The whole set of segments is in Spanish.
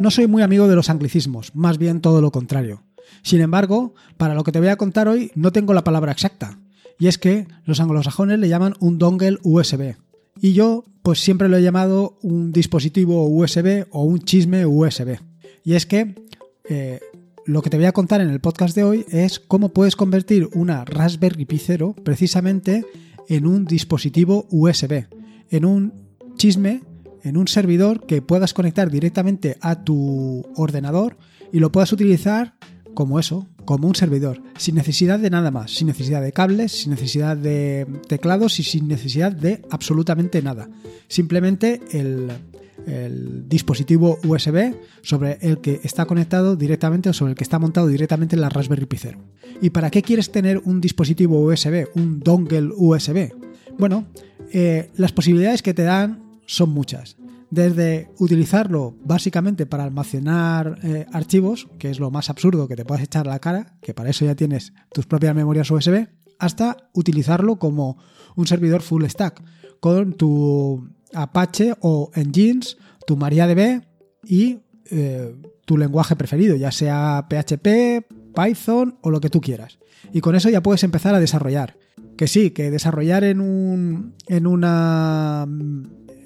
No soy muy amigo de los anglicismos, más bien todo lo contrario. Sin embargo, para lo que te voy a contar hoy no tengo la palabra exacta, y es que los anglosajones le llaman un dongle USB. Y yo, pues siempre lo he llamado un dispositivo USB o un chisme USB. Y es que eh, lo que te voy a contar en el podcast de hoy es cómo puedes convertir una Raspberry Pi 0 precisamente en un dispositivo USB, en un chisme, en un servidor que puedas conectar directamente a tu ordenador y lo puedas utilizar como eso, como un servidor, sin necesidad de nada más, sin necesidad de cables, sin necesidad de teclados y sin necesidad de absolutamente nada. Simplemente el, el dispositivo USB sobre el que está conectado directamente o sobre el que está montado directamente en la Raspberry Pi 0. ¿Y para qué quieres tener un dispositivo USB, un dongle USB? Bueno, eh, las posibilidades que te dan son muchas desde utilizarlo básicamente para almacenar eh, archivos, que es lo más absurdo que te puedes echar a la cara, que para eso ya tienes tus propias memorias USB, hasta utilizarlo como un servidor full stack, con tu Apache o Engines, tu MariaDB y eh, tu lenguaje preferido, ya sea PHP, Python o lo que tú quieras. Y con eso ya puedes empezar a desarrollar. Que sí, que desarrollar en un. en una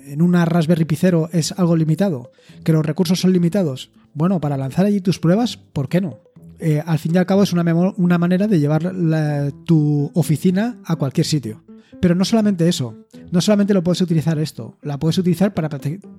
en una Raspberry Pi 0 es algo limitado, que los recursos son limitados. Bueno, para lanzar allí tus pruebas, ¿por qué no? Eh, al fin y al cabo es una, una manera de llevar tu oficina a cualquier sitio. Pero no solamente eso, no solamente lo puedes utilizar esto, la puedes utilizar para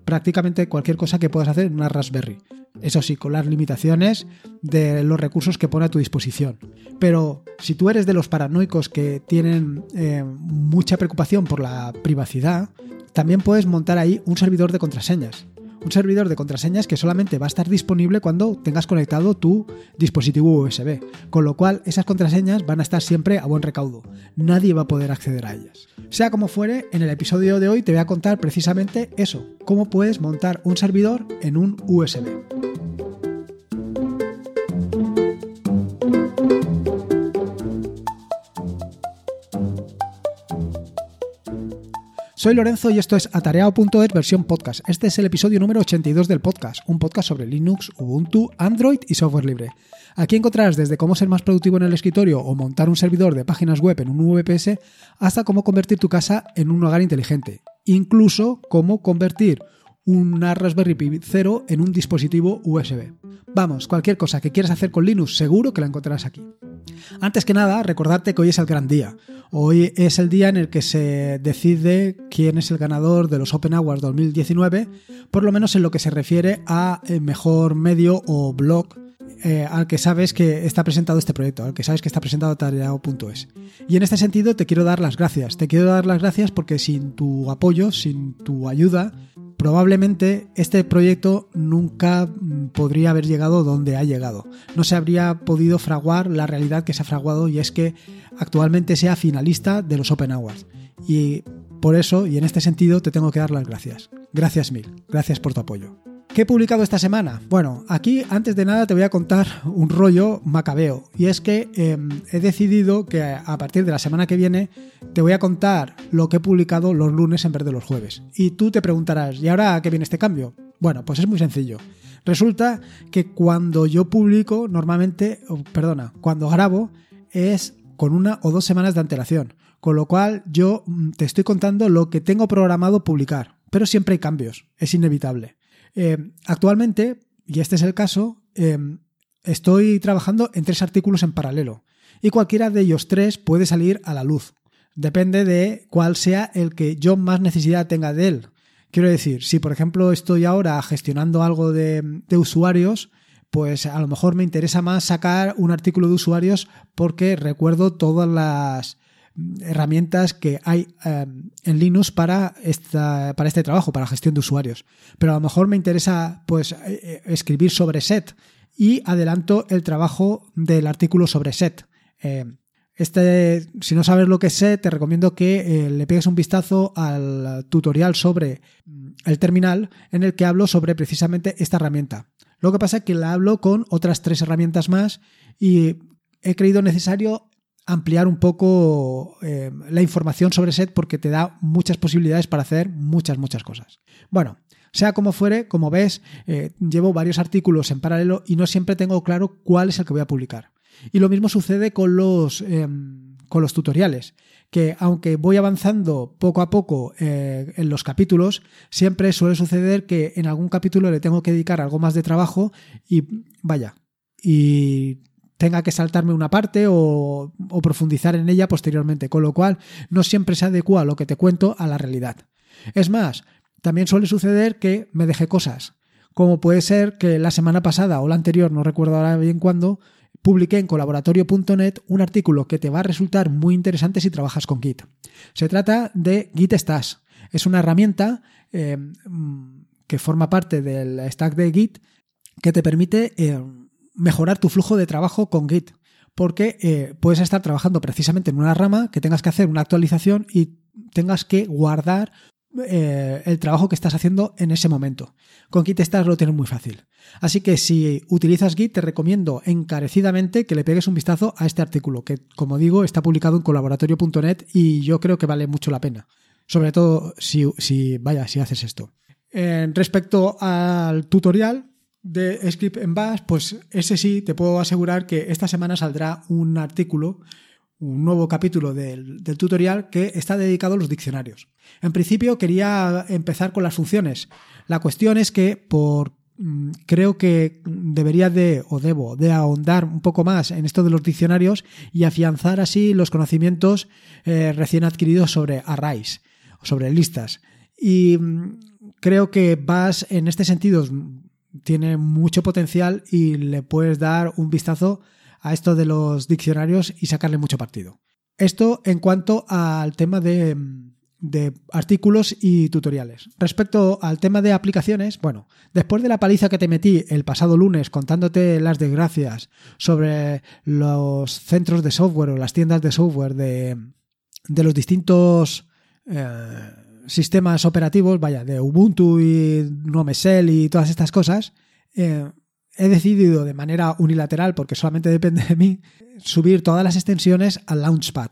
prácticamente cualquier cosa que puedas hacer en una Raspberry. Eso sí, con las limitaciones de los recursos que pone a tu disposición. Pero si tú eres de los paranoicos que tienen eh, mucha preocupación por la privacidad, también puedes montar ahí un servidor de contraseñas. Un servidor de contraseñas que solamente va a estar disponible cuando tengas conectado tu dispositivo USB. Con lo cual esas contraseñas van a estar siempre a buen recaudo. Nadie va a poder acceder a ellas. Sea como fuere, en el episodio de hoy te voy a contar precisamente eso. Cómo puedes montar un servidor en un USB. Soy Lorenzo y esto es Atareado.es versión podcast. Este es el episodio número 82 del podcast, un podcast sobre Linux, Ubuntu, Android y software libre. Aquí encontrarás desde cómo ser más productivo en el escritorio o montar un servidor de páginas web en un VPS hasta cómo convertir tu casa en un hogar inteligente. Incluso cómo convertir una Raspberry Pi 0 en un dispositivo USB. Vamos, cualquier cosa que quieras hacer con Linux seguro que la encontrarás aquí. Antes que nada, recordarte que hoy es el gran día. Hoy es el día en el que se decide quién es el ganador de los Open Awards 2019, por lo menos en lo que se refiere a eh, mejor medio o blog eh, al que sabes que está presentado este proyecto, al que sabes que está presentado tareao.es. Y en este sentido te quiero dar las gracias. Te quiero dar las gracias porque sin tu apoyo, sin tu ayuda, probablemente este proyecto nunca mm, podría haber llegado donde ha llegado. No se habría podido fraguar la realidad que se ha fraguado y es que actualmente sea finalista de los Open Awards. Y por eso, y en este sentido, te tengo que dar las gracias. Gracias mil. Gracias por tu apoyo. ¿Qué he publicado esta semana? Bueno, aquí antes de nada te voy a contar un rollo macabeo. Y es que em, he decidido que a partir de la semana que viene te voy a contar lo que he publicado los lunes en vez de los jueves. Y tú te preguntarás, ¿y ahora qué viene este cambio? Bueno, pues es muy sencillo. Resulta que cuando yo publico, normalmente, perdona, cuando grabo, es con una o dos semanas de antelación. Con lo cual yo mm, te estoy contando lo que tengo programado publicar. Pero siempre hay cambios, es inevitable. Eh, actualmente, y este es el caso, eh, estoy trabajando en tres artículos en paralelo y cualquiera de ellos tres puede salir a la luz. Depende de cuál sea el que yo más necesidad tenga de él. Quiero decir, si por ejemplo estoy ahora gestionando algo de usuarios, pues a lo mejor me interesa más sacar un artículo de usuarios porque recuerdo todas las herramientas que hay em, en Linux para, esta, para este trabajo, para gestión de usuarios. Pero a lo mejor me interesa pues, eh, eh, escribir sobre set y adelanto el trabajo del artículo sobre set. Em, este, si no sabes lo que es set, te recomiendo que eh, le pegues un vistazo al tutorial sobre mm, el terminal en el que hablo sobre precisamente esta herramienta. Lo que pasa es que la hablo con otras tres herramientas más y he creído necesario ampliar un poco eh, la información sobre SET porque te da muchas posibilidades para hacer muchas, muchas cosas. Bueno, Sea como fuere, como ves, eh, llevo varios artículos en paralelo y no siempre tengo claro cuál es el que voy a publicar. Y lo mismo sucede con los, em, con los tutoriales, que aunque voy avanzando poco a poco eh, en los capítulos, siempre suele suceder que en algún capítulo le tengo que dedicar algo más de trabajo y vaya, y tenga que saltarme una parte o, profundizar en ella posteriormente, con lo cual no siempre se adecua lo que te cuento a la realidad. Es más, también suele suceder que me deje cosas, como puede ser que la semana pasada o la anterior, no recuerdo ahora bien cuándo, publiqué en colaboratorio.net un artículo que te va a resultar muy interesante si trabajas con Git. Se trata de Git Stash. Es una herramienta eh, que forma parte del stack de Git que te permite eh, mejorar tu flujo de trabajo con Git. Porque eh, puedes estar trabajando precisamente en una rama que tengas que hacer una actualización y tengas que guardar eh, el trabajo que estás haciendo en ese momento. Con Git Stars lo tienes muy fácil. Así que si utilizas Git, te recomiendo encarecidamente que le pegues un vistazo a este artículo, que como digo, está publicado en colaboratorio.net y yo creo que vale mucho la pena. Sobre todo si, si vaya, si haces esto. respecto al tutorial de Script en Bash, pues ese sí, te puedo asegurar que esta semana saldrá un artículo un nuevo capítulo del, tutorial que está dedicado a los diccionarios. En principio quería empezar con las funciones. La cuestión es que por mm, creo que debería de o debo de ahondar un poco más en esto de los diccionarios y afianzar así los conocimientos eh, recién adquiridos sobre arrays, sobre listas. Y mm, creo que vas en este sentido tiene mucho potencial y le puedes dar un vistazo a esto de los diccionarios y sacarle mucho partido. Esto en cuanto al tema de, artículos y tutoriales. Respecto al tema de aplicaciones, bueno, después de la paliza que te metí el pasado lunes contándote las desgracias sobre los centros de software o las tiendas de software de, los distintos eh, sistemas operativos, vaya, de Ubuntu y Nomesel y todas estas cosas, eh, he decidido de manera unilateral, porque solamente depende de mí, subir todas las extensiones al Launchpad.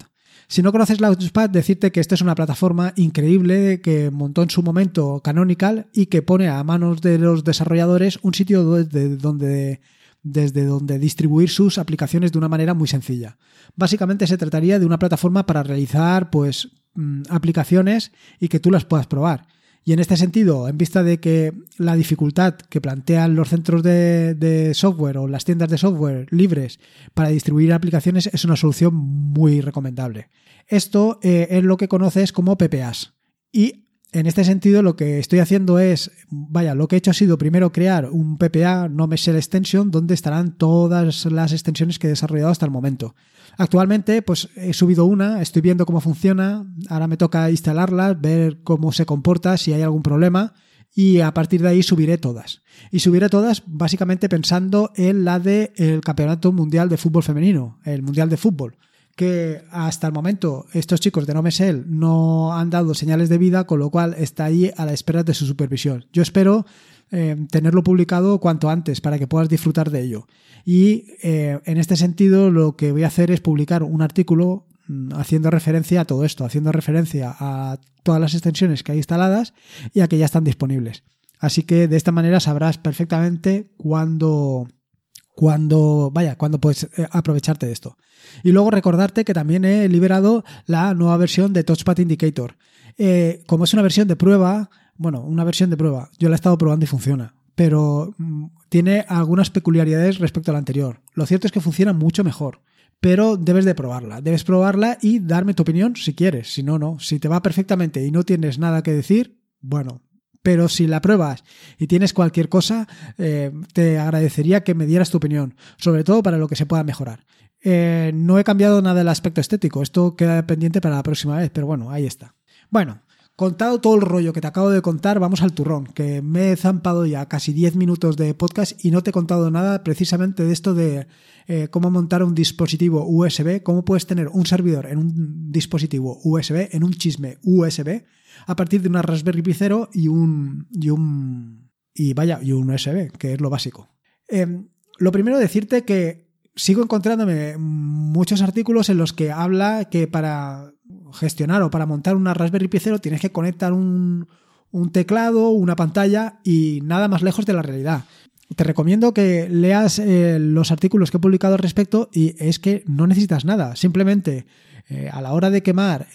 Si no conoces Launchpad, decirte que esta es una plataforma increíble que montó en su momento Canonical y que pone a manos de los desarrolladores un sitio desde donde, desde donde distribuir sus aplicaciones de una manera muy sencilla. Básicamente se trataría de una plataforma para realizar pues mm, aplicaciones y que tú las puedas probar. Y en este sentido, en vista de que la dificultad que plantean los centros de, software o las tiendas de software libres para distribuir aplicaciones es una solución muy recomendable. Esto eh, es lo que conoces como PPAs. Y en este sentido, lo que estoy haciendo es, vaya, lo que he hecho ha sido primero crear un PPA no Shell Extension donde estarán todas las extensiones que he desarrollado hasta el momento. Actualmente, pues he subido una, estoy viendo cómo funciona, ahora me toca instalarla, ver cómo se comporta, si hay algún problema y a partir de ahí subiré todas. Y subiré todas básicamente pensando en la del el Campeonato Mundial de Fútbol Femenino, el Mundial de Fútbol, que hasta el momento estos chicos de Nomesel no han dado señales de vida, con lo cual está ahí a la espera de su supervisión. Yo espero eh, tenerlo publicado cuanto antes para que puedas disfrutar de ello. Y eh, en este sentido lo que voy a hacer es publicar un artículo mm, haciendo referencia a todo esto, haciendo referencia a todas las extensiones que hay instaladas y a que ya están disponibles. Así que de esta manera sabrás perfectamente cuándo, cuando vaya, cuando puedes eh, aprovecharte de esto. Y luego recordarte que también he liberado la nueva versión de Touchpad Indicator. Eh, como es una versión de prueba, bueno, una versión de prueba, yo la he estado probando y funciona pero mm, tiene algunas peculiaridades respecto a la anterior. Lo cierto es que funciona mucho mejor, pero debes de probarla. Debes probarla y darme tu opinión si quieres. Si no, no. Si te va perfectamente y no tienes nada que decir, bueno. Pero si la pruebas y tienes cualquier cosa, eh, te agradecería que me dieras tu opinión, sobre todo para lo que se pueda mejorar. Eh, no he cambiado nada del aspecto estético, esto queda pendiente para la próxima vez, pero bueno, ahí está. Bueno, Contado todo el rollo que te acabo de contar, vamos al turrón, que me he zampado ya casi 10 minutos de podcast y no te he contado nada precisamente de esto de eh, cómo montar un dispositivo USB, cómo puedes tener un servidor en un dispositivo USB, en un chisme USB, a partir de una Raspberry Pi 0 y un, y un, y vaya, y un USB, que es lo básico. Em, lo primero decirte que sigo encontrándome muchos artículos en los que habla que para gestionar o para montar una Raspberry Pi 0 tienes que conectar un, un teclado, una pantalla y nada más lejos de la realidad. Te recomiendo que leas eh, los artículos que he publicado al respecto y es que no necesitas nada. Simplemente eh, a la hora de quemar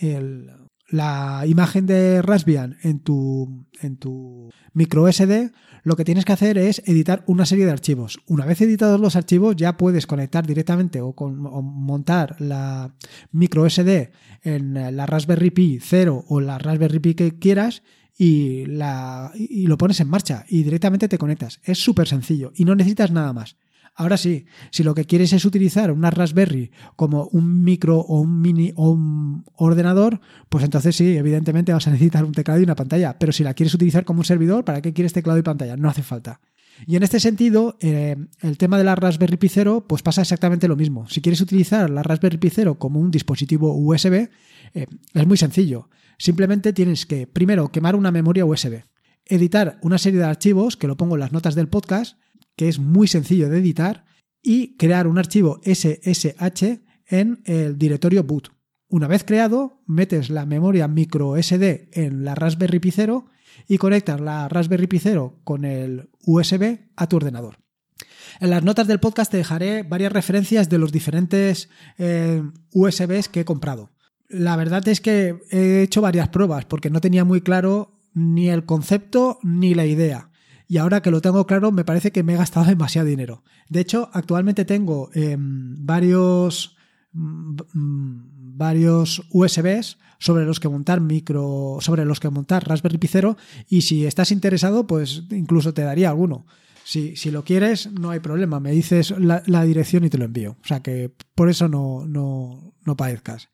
la imagen de Raspbian en tu, en tu micro SD, lo que tienes que hacer es editar una serie de archivos. Una vez editados los archivos, ya puedes conectar directamente o, montar la micro SD en la Raspberry Pi 0 o la Raspberry Pi que quieras y, la, y lo pones en marcha y directamente te conectas. Es súper sencillo y no necesitas nada más. Ahora sí, si lo que quieres es utilizar una Raspberry como un micro o un mini o un ordenador, pues entonces sí, evidentemente vas a necesitar un teclado y una pantalla. Pero si la quieres utilizar como un servidor, ¿para qué quieres teclado y pantalla? No hace falta. Y en este sentido, eh, el tema de la Raspberry Pi 0, pues pasa exactamente lo mismo. Si quieres utilizar la Raspberry Pi 0 como un dispositivo USB, eh, es muy sencillo. Simplemente tienes que, primero, quemar una memoria USB, editar una serie de archivos, que lo pongo en las notas del podcast, que es muy sencillo de editar, y crear un archivo SSH en el directorio boot. Una vez creado, metes la memoria micro SD en la Raspberry Pi 0 y conectas la Raspberry Pi 0 con el USB a tu ordenador. En las notas del podcast te dejaré varias referencias de los diferentes eh, USBs que he comprado. La verdad es que he hecho varias pruebas porque no tenía muy claro ni el concepto ni la idea y ahora que lo tengo claro me parece que me he gastado demasiado dinero. De hecho, actualmente tengo em, varios, mm, varios USBs sobre los que montar micro, sobre los que montar Raspberry Pi 0 y si estás interesado, pues incluso te daría alguno. Si, si lo quieres, no hay problema, me dices la, dirección y te lo envío. O sea que por eso no, no, no padezcas.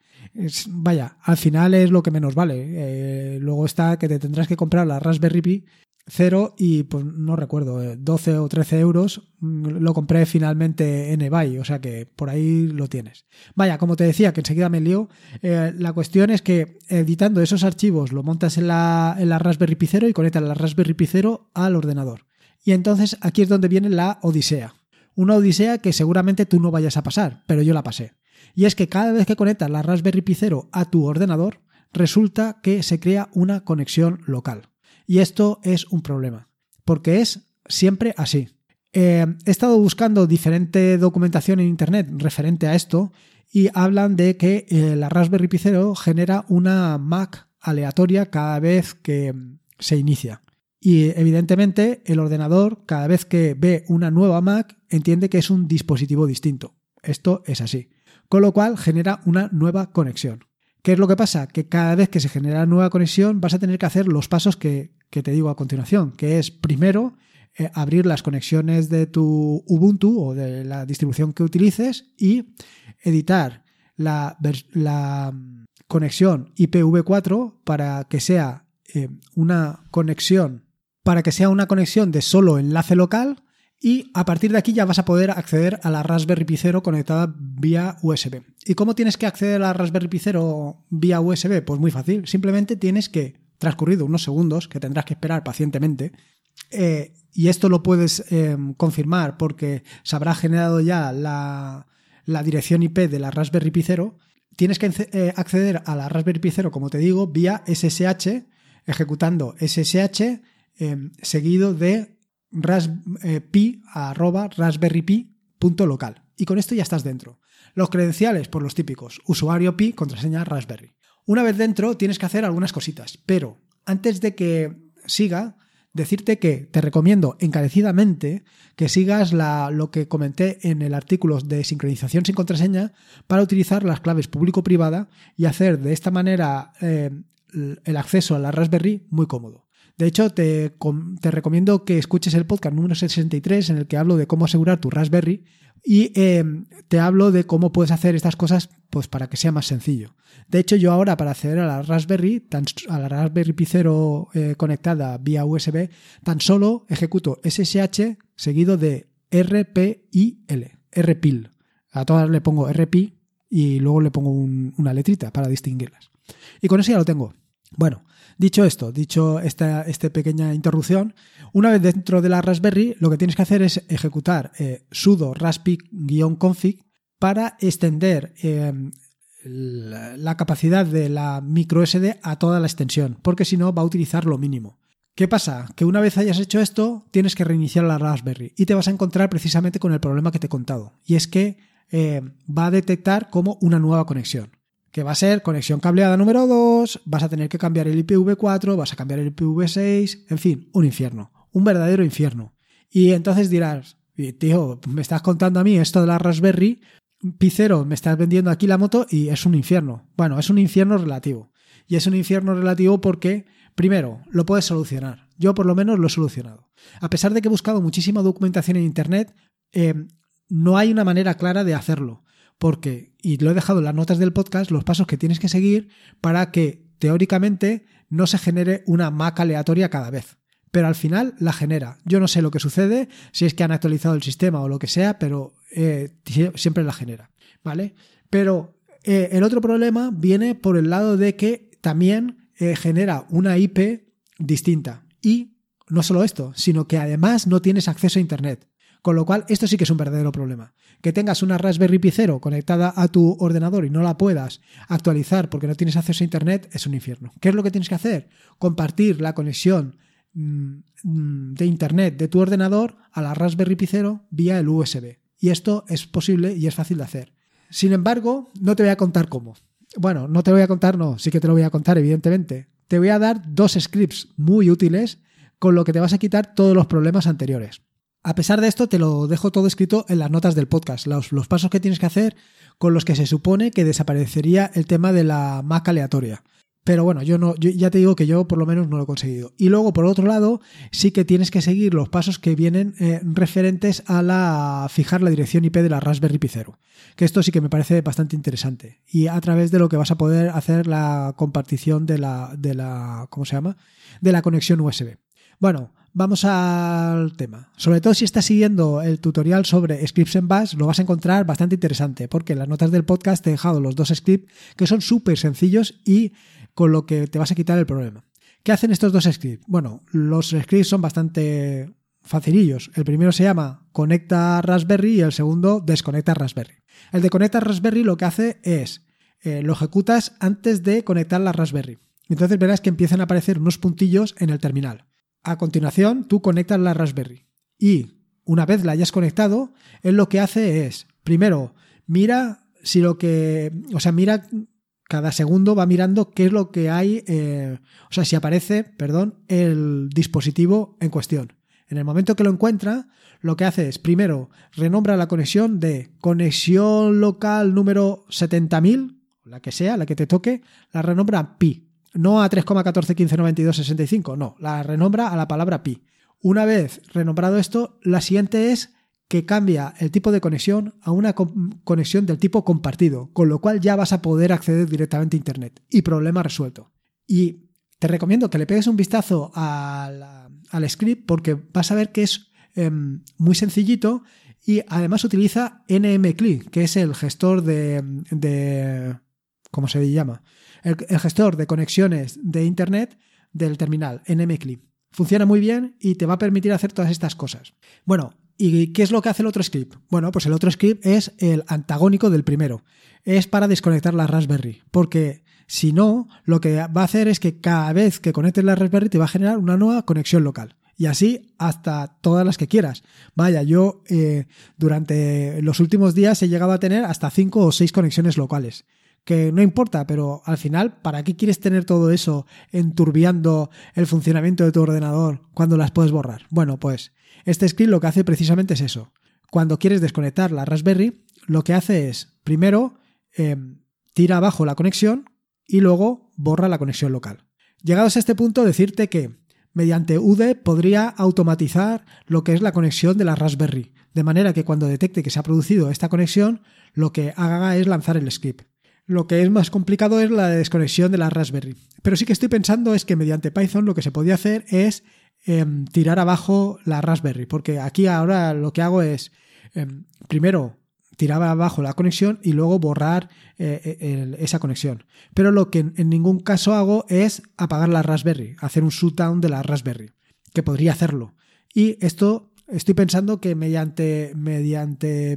vaya, al final es lo que menos vale. Eh, luego está que te tendrás que comprar la Raspberry Pi cero y pues no recuerdo, 12 eh, o 13 euros. Mm, lo compré finalmente en eBay, o sea que por ahí lo tienes. Vaya, como te decía, que enseguida me lío, eh, la cuestión es que editando esos archivos lo montas en la, en la Raspberry Pi 0 y conectas la Raspberry Pi 0 al ordenador. Y entonces aquí es donde viene la odisea. Una odisea que seguramente tú no vayas a pasar, pero yo la pasé. Y es que cada vez que conectas la Raspberry Pi 0 a tu ordenador, resulta que se crea una conexión local. Y esto es un problema, porque es siempre así. Eh, he estado buscando diferente documentación en Internet referente a esto y hablan de que eh, la Raspberry Pi 0 genera una Mac aleatoria cada vez que se inicia. Y evidentemente el ordenador cada vez que ve una nueva Mac entiende que es un dispositivo distinto. Esto es así. Con lo cual genera una nueva conexión. ¿Qué es lo que pasa? Que cada vez que se genera nueva conexión vas a tener que hacer los pasos que, te digo a continuación, que es primero eh, abrir las conexiones de tu Ubuntu o de la distribución que utilices y editar la, mm, conexión IPv4 para que sea eh, una conexión para que sea una conexión de solo enlace local y a partir de aquí ya vas a poder acceder a la Raspberry Pi 0 conectada vía USB. ¿Y cómo tienes que acceder a la Raspberry Pi 0 vía USB? Pues muy fácil, simplemente tienes que, transcurrido unos segundos, que tendrás que esperar pacientemente, eh, y esto lo puedes em, confirmar porque se habrá generado ya la, dirección IP de la Raspberry Pi 0, tienes que eh, acceder a la Raspberry Pi 0, como te digo, vía SSH, ejecutando SSH seguido de pi arroba raspberrypi.local. Y con esto ya estás dentro. Los credenciales, por los típicos, usuario pi, contraseña raspberry. Una vez dentro tienes que hacer algunas cositas, pero antes de que siga, decirte que te recomiendo encarecidamente que sigas lo que comenté en el artículo de sincronización sin contraseña para utilizar las claves público-privada y hacer de esta manera eh, el acceso a la Raspberry muy cómodo. De hecho, te, recomiendo que escuches el podcast número 63 en el que hablo de cómo asegurar tu Raspberry y em, te hablo de cómo puedes hacer estas cosas pues, para que sea más sencillo. De hecho, yo ahora para acceder a la Raspberry, a la Raspberry Pi 0 eh, conectada vía USB, tan solo ejecuto SSH seguido de RPIL, RPIL. A todas le pongo RPI y luego le pongo una letrita para distinguirlas. Y con eso ya lo tengo. Bueno, Dicho esto, dicho esta, esta pequeña interrupción, una vez dentro de la Raspberry, lo que tienes que hacer es ejecutar eh, sudo raspi-config para extender em, la, capacidad de la micro SD a toda la extensión, porque si no va a utilizar lo mínimo. ¿Qué pasa? Que una vez hayas hecho esto, tienes que reiniciar la Raspberry y te vas a encontrar precisamente con el problema que te he contado. Y es que eh, va a detectar como una nueva conexión. Que va a ser conexión cableada número 2, vas a tener que cambiar el IPv4, vas a cambiar el IPv6, en fin, un infierno. Un verdadero infierno. Y entonces dirás, tío, me estás contando a mí esto de la Raspberry, Picero, me estás vendiendo aquí la moto y es un infierno. Bueno, es un infierno relativo. Y es un infierno relativo porque Primero, lo puedes solucionar. Yo por lo menos lo he solucionado. A pesar de que he buscado muchísima documentación en Internet, eh, no hay una manera clara de hacerlo. Porque, y lo he dejado en las notas del podcast, los pasos que tienes que seguir para que teóricamente no se genere una Mac aleatoria cada vez. Pero al final la genera. Yo no sé lo que sucede, si es que han actualizado el sistema o lo que sea, pero eh, siempre la genera. ¿Vale? Pero eh, el otro problema viene por el lado de que también eh, genera una IP distinta. Y no solo esto, sino que además no tienes acceso a Internet. Con lo cual, esto sí que es un verdadero problema. Que tengas una Raspberry Pi 0 conectada a tu ordenador y no la puedas actualizar porque no tienes acceso a Internet es un infierno. ¿Qué es lo que tienes que hacer? Compartir la conexión mm, de Internet de tu ordenador a la Raspberry Pi 0 vía el USB. Y esto es posible y es fácil de hacer. Sin embargo, no te voy a contar cómo. Bueno, no te voy a contar, no, sí que te lo voy a contar, evidentemente. Te voy a dar dos scripts muy útiles con lo que te vas a quitar todos los problemas anteriores. A pesar de esto, te lo dejo todo escrito en las notas del podcast, los, pasos que tienes que hacer con los que se supone que desaparecería el tema de la Mac aleatoria. Pero bueno, yo no, yo ya te digo que yo por lo menos no lo he conseguido. Y luego, por otro lado, sí que tienes que seguir los pasos que vienen eh, referentes a la fijar la dirección IP de la Raspberry Pi 0. Que esto sí que me parece bastante interesante. Y a través de lo que vas a poder hacer la compartición de la, de la, ¿cómo se llama? De la conexión USB. Bueno, vamos al tema. Sobre todo si estás siguiendo el tutorial sobre scripts en Bash, lo vas a encontrar bastante interesante, porque en las notas del podcast te he dejado los dos scripts que son súper sencillos y con lo que te vas a quitar el problema. ¿Qué hacen estos dos scripts? Bueno, los scripts son bastante facilillos. El primero se llama conecta Raspberry y el segundo desconecta Raspberry. El de conecta Raspberry lo que hace es eh, lo ejecutas antes de conectar la Raspberry. Entonces verás que empiezan a aparecer unos puntillos en el terminal. A continuación, tú conectas la Raspberry y una vez la hayas conectado, él lo que hace es, primero, mira si lo que, o sea, mira cada segundo va mirando qué es lo que hay, eh, o sea, si aparece, perdón, el dispositivo en cuestión. En el momento que lo encuentra, lo que hace es, primero, renombra la conexión de conexión local número 70.000, la que sea, la que te toque, la renombra pi. No a 3,14159265, no, la renombra a la palabra pi. Una vez renombrado esto, la siguiente es que cambia el tipo de conexión a una conexión del tipo compartido, con lo cual ya vas a poder acceder directamente a Internet y problema resuelto. Y te recomiendo que le pegues un vistazo al, script porque vas a ver que es em, muy sencillito y además utiliza NMCLI, que es el gestor de, de ¿cómo se llama? El, gestor de conexiones de Internet del terminal, NMCLI. Funciona muy bien y te va a permitir hacer todas estas cosas. Bueno, ¿Y qué es lo que hace el otro script? Bueno, pues el otro script es el antagónico del primero. Es para desconectar la Raspberry. Porque si no, lo que va a hacer es que cada vez que conectes la Raspberry te va a generar una nueva conexión local. Y así hasta todas las que quieras. Vaya, yo eh, durante los últimos días he llegado a tener hasta cinco o seis conexiones locales. Que no importa, pero al final, ¿para qué quieres tener todo eso enturbiando el funcionamiento de tu ordenador cuando las puedes borrar? Bueno, pues este script lo que hace precisamente es eso. Cuando quieres desconectar la Raspberry, lo que hace es, primero, em, tira abajo la conexión y luego borra la conexión local. Llegados a este punto, decirte que mediante UD podría automatizar lo que es la conexión de la Raspberry, de manera que cuando detecte que se ha producido esta conexión, lo que haga es lanzar el script. Lo que es más complicado es la desconexión de la Raspberry. Pero sí que estoy pensando es que mediante Python lo que se podía hacer es Em, tirar abajo la Raspberry, porque aquí ahora lo que hago es, em, primero, tirar abajo la conexión y luego borrar eh, eh, esa conexión. Pero lo que en ningún caso hago es apagar la Raspberry, hacer un shutdown de la Raspberry, que podría hacerlo. Y esto estoy pensando que mediante,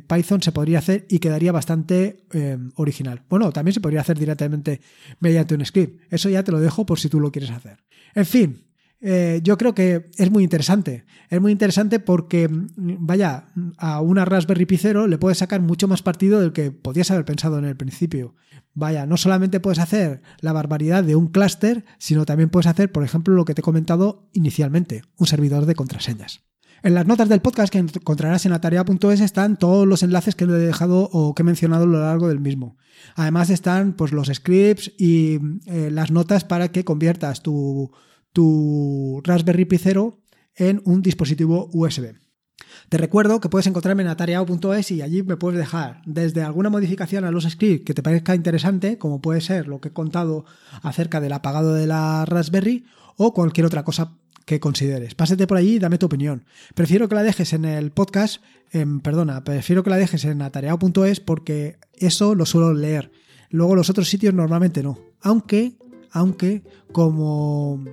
Python se podría hacer y quedaría bastante em, original. Bueno, también se podría hacer directamente mediante un script. Eso ya te lo dejo por si tú lo quieres hacer. En fin, eh, yo creo que es muy interesante. Es muy interesante porque, vaya, a una Raspberry Pi Zero le puedes sacar mucho más partido del que podías haber pensado en el principio. Vaya, no solamente puedes hacer la barbaridad de un clúster, sino también puedes hacer, por ejemplo, lo que te he comentado inicialmente, un servidor de contraseñas. En las notas del podcast que encontrarás en atarea.es están todos los enlaces que he dejado o que he mencionado a lo largo del mismo. Además están pues, los scripts y eh, las notas para que conviertas tu, tu Raspberry Pi Zero en un dispositivo USB. Te recuerdo que puedes encontrarme en atareado.es y allí me puedes dejar desde alguna modificación a los scripts que te parezca interesante, como puede ser lo que he contado acerca del apagado de la Raspberry, o cualquier otra cosa que consideres. Pásate por allí y dame tu opinión. Prefiero que la dejes en el podcast, perdona, prefiero que la dejes en atareado.es porque eso lo suelo leer. Luego los otros sitios normalmente no. Aunque, aunque, como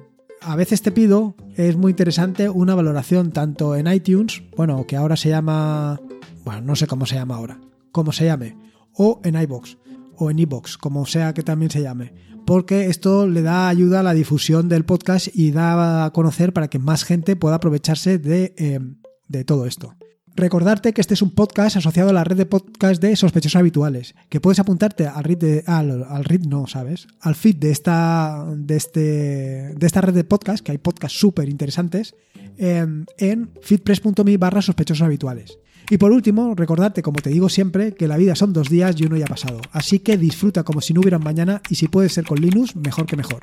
a veces te pido, es muy interesante una valoración tanto en iTunes, bueno, que ahora se llama, bueno, no sé cómo se llama ahora, cómo se llame, o en iBox, o en iBox, como sea que también se llame, porque esto le da ayuda a la difusión del podcast y da a conocer para que más gente pueda aprovecharse de, eh, de todo esto. Recordarte que este es un podcast asociado a la red de podcast de sospechosos habituales, que puedes apuntarte al read, de, al, no, ¿sabes? Al feed de esta, de, este, de esta red de podcast, que hay podcasts súper interesantes, en, en feedpress.me barra sospechosos habituales. Y por último, recordarte, como te digo siempre, que la vida son dos días y uno ya ha pasado. Así que disfruta como si no hubiera mañana y si puede ser con Linux, mejor que mejor.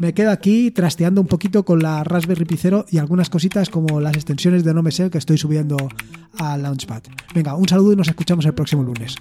Me quedo aquí trasteando un poquito con la Raspberry Pi Zero y algunas cositas como las extensiones de No que estoy subiendo a Launchpad. Venga, un saludo y nos escuchamos el próximo lunes.